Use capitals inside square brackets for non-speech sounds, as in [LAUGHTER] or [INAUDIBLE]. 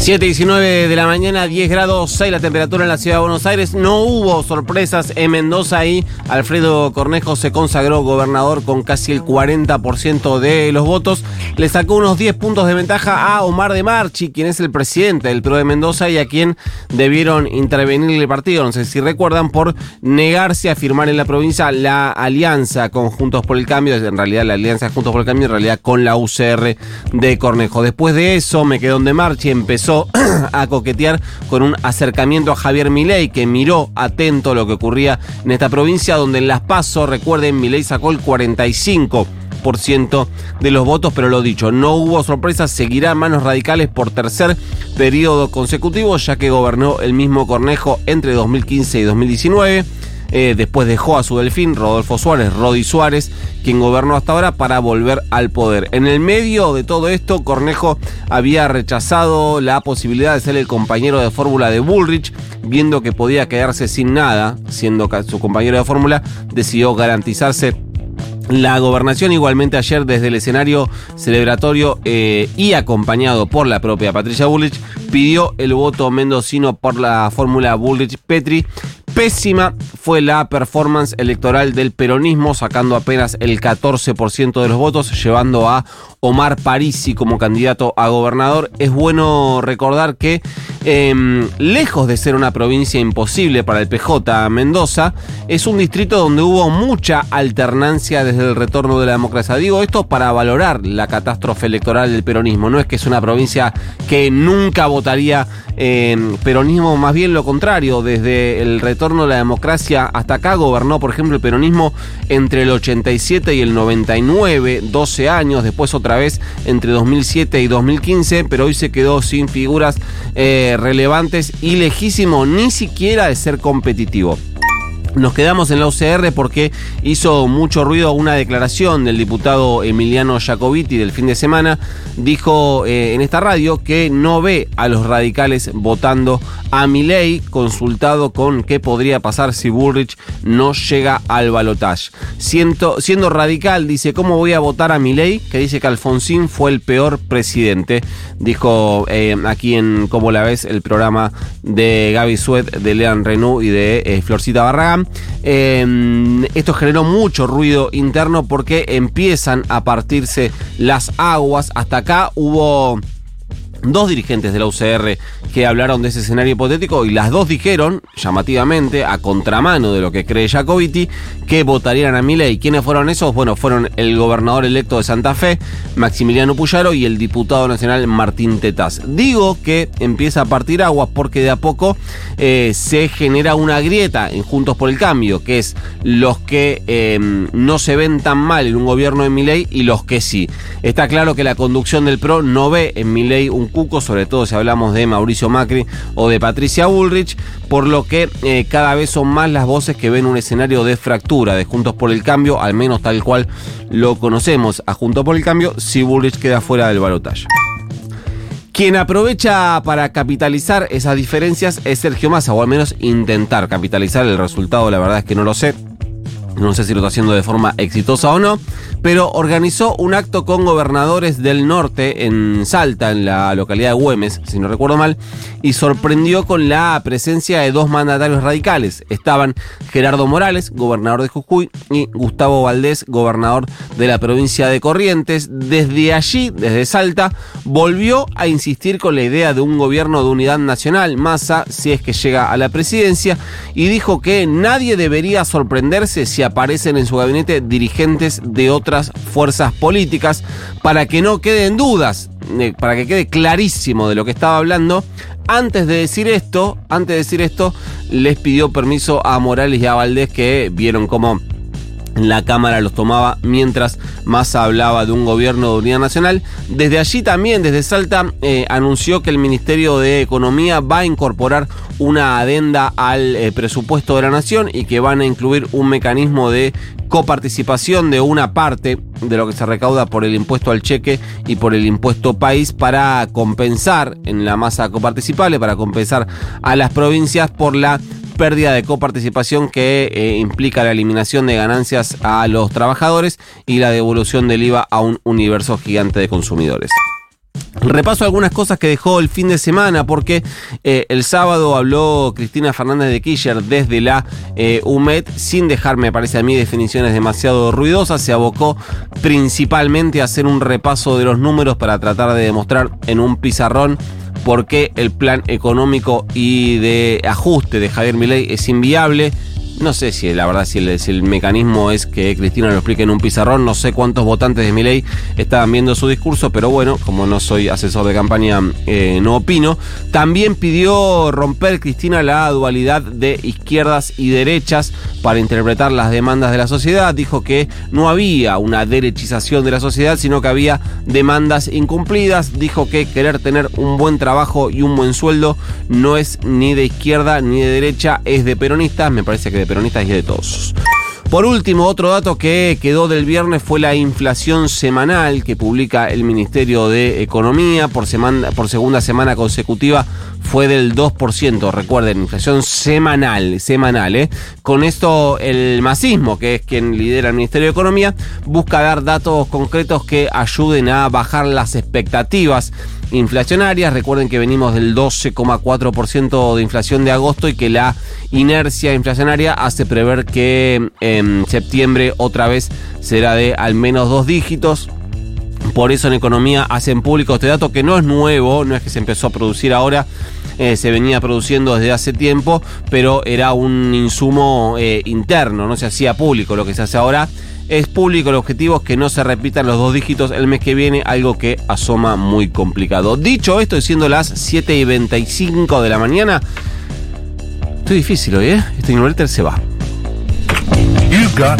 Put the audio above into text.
7 y 19 de la mañana, 10 grados 6 la temperatura en la ciudad de Buenos Aires. No hubo sorpresas en Mendoza y Alfredo Cornejo se consagró gobernador con casi el 40% de los votos. Le sacó unos 10 puntos de ventaja a Omar de Marchi, quien es el presidente del PRO de Mendoza y a quien debieron intervenir el partido. No sé si recuerdan por negarse a firmar en la provincia la alianza con Juntos por el Cambio, en realidad la alianza Juntos por el Cambio, en realidad con la UCR de Cornejo. Después de eso, me quedó de Marchi, empezó [CLEARS THROAT] a coquetear con un acercamiento a Javier Milei, que miró atento lo que ocurría en esta provincia, donde en Las Paso, recuerden, Milei sacó el 45 de los votos, pero lo dicho, no hubo sorpresas, seguirá manos radicales por tercer periodo consecutivo, ya que gobernó el mismo Cornejo entre 2015 y 2019. Eh, después dejó a su delfín, Rodolfo Suárez, Rodi Suárez, quien gobernó hasta ahora para volver al poder. En el medio de todo esto, Cornejo había rechazado la posibilidad de ser el compañero de fórmula de Bullrich, viendo que podía quedarse sin nada, siendo su compañero de fórmula, decidió garantizarse la gobernación igualmente ayer desde el escenario celebratorio eh, y acompañado por la propia Patricia Bullrich pidió el voto mendocino por la fórmula Bullrich-Petri Pésima fue la performance electoral del peronismo, sacando apenas el 14% de los votos, llevando a Omar Parisi como candidato a gobernador. Es bueno recordar que, eh, lejos de ser una provincia imposible para el PJ Mendoza, es un distrito donde hubo mucha alternancia desde el retorno de la democracia. Digo esto para valorar la catástrofe electoral del peronismo. No es que es una provincia que nunca votaría en peronismo, más bien lo contrario, desde el retorno de la democracia hasta acá gobernó, por ejemplo, el peronismo entre el 87 y el 99, 12 años, después otra vez entre 2007 y 2015, pero hoy se quedó sin figuras eh, relevantes y lejísimo ni siquiera de ser competitivo. Nos quedamos en la UCR porque hizo mucho ruido una declaración del diputado Emiliano Jacobiti del fin de semana. Dijo eh, en esta radio que no ve a los radicales votando a Milei, consultado con qué podría pasar si Bullrich no llega al balotaje. Siendo, siendo radical, dice, ¿cómo voy a votar a Milei? Que dice que Alfonsín fue el peor presidente. Dijo eh, aquí en Como la ves, el programa de Gaby Suet, de Lean Renault y de eh, Florcita Barragán. Eh, esto generó mucho ruido interno porque empiezan a partirse las aguas. Hasta acá hubo dos dirigentes de la UCR que hablaron de ese escenario hipotético y las dos dijeron, llamativamente, a contramano de lo que cree Jacobiti, que votarían a Milei. ¿Quiénes fueron esos? Bueno, fueron el gobernador electo de Santa Fe, Maximiliano Puyaro, y el diputado nacional Martín Tetaz. Digo que empieza a partir aguas porque de a poco eh, se genera una grieta en Juntos por el Cambio, que es los que eh, no se ven tan mal en un gobierno de Milei y los que sí. Está claro que la conducción del PRO no ve en Milei un cuco, sobre todo si hablamos de Mauricio Macri o de Patricia Bullrich, por lo que eh, cada vez son más las voces que ven un escenario de fractura de Juntos por el Cambio, al menos tal cual lo conocemos a Juntos por el Cambio, si Bullrich queda fuera del balotaje. Quien aprovecha para capitalizar esas diferencias es Sergio Massa, o al menos intentar capitalizar el resultado, la verdad es que no lo sé. No sé si lo está haciendo de forma exitosa o no, pero organizó un acto con gobernadores del norte en Salta, en la localidad de Güemes, si no recuerdo mal, y sorprendió con la presencia de dos mandatarios radicales. Estaban Gerardo Morales, gobernador de Jujuy, y Gustavo Valdés, gobernador de la provincia de Corrientes. Desde allí, desde Salta, volvió a insistir con la idea de un gobierno de unidad nacional, Massa, si es que llega a la presidencia, y dijo que nadie debería sorprenderse si aparecen en su gabinete dirigentes de otras fuerzas políticas para que no queden dudas, eh, para que quede clarísimo de lo que estaba hablando. Antes de decir esto, antes de decir esto, les pidió permiso a Morales y a Valdés que vieron cómo la Cámara los tomaba mientras Massa hablaba de un gobierno de unidad nacional. Desde allí también, desde Salta, eh, anunció que el Ministerio de Economía va a incorporar una adenda al eh, presupuesto de la nación y que van a incluir un mecanismo de coparticipación de una parte de lo que se recauda por el impuesto al cheque y por el impuesto país para compensar en la masa coparticipable, para compensar a las provincias por la pérdida de coparticipación que eh, implica la eliminación de ganancias a los trabajadores y la devolución del IVA a un universo gigante de consumidores. Repaso algunas cosas que dejó el fin de semana, porque eh, el sábado habló Cristina Fernández de Kirchner desde la eh, UMED, sin dejarme, parece a mí, definiciones demasiado ruidosas. Se abocó principalmente a hacer un repaso de los números para tratar de demostrar en un pizarrón por qué el plan económico y de ajuste de Javier Milei es inviable. No sé si la verdad si el, mecanismo es que Cristina lo explique en un pizarrón. No sé cuántos votantes de Milei estaban viendo su discurso, pero bueno, como no soy asesor de campaña, eh, no opino. También pidió romper Cristina la dualidad de izquierdas y derechas para interpretar las demandas de la sociedad. Dijo que no había una derechización de la sociedad, sino que había demandas incumplidas. Dijo que querer tener un buen trabajo y un buen sueldo no es ni de izquierda ni de derecha, es de peronistas. Me parece que de peronistas y de todos. Por último, otro dato que quedó del viernes fue la inflación semanal que publica el Ministerio de Economía por, segunda semana consecutiva fue del 2%. Recuerden, inflación semanal, semanal. ¿eh? Con esto el masismo, que es quien lidera el Ministerio de Economía, busca dar datos concretos que ayuden a bajar las expectativas inflacionarias. Recuerden que venimos del 12,4% de inflación de agosto y que la inercia inflacionaria hace prever que en septiembre otra vez será de al menos dos dígitos. Por eso en economía hacen público este dato que no es nuevo, no es que se empezó a producir ahora, eh, se venía produciendo desde hace tiempo, pero era un insumo eh, interno, no se hacía público. Lo que se hace ahora es público, el objetivo es que no se repitan los dos dígitos el mes que viene, algo que asoma muy complicado. Dicho esto, siendo las 7 y 25 de la mañana, estoy difícil hoy, ¿eh? Este inverter se va. You've got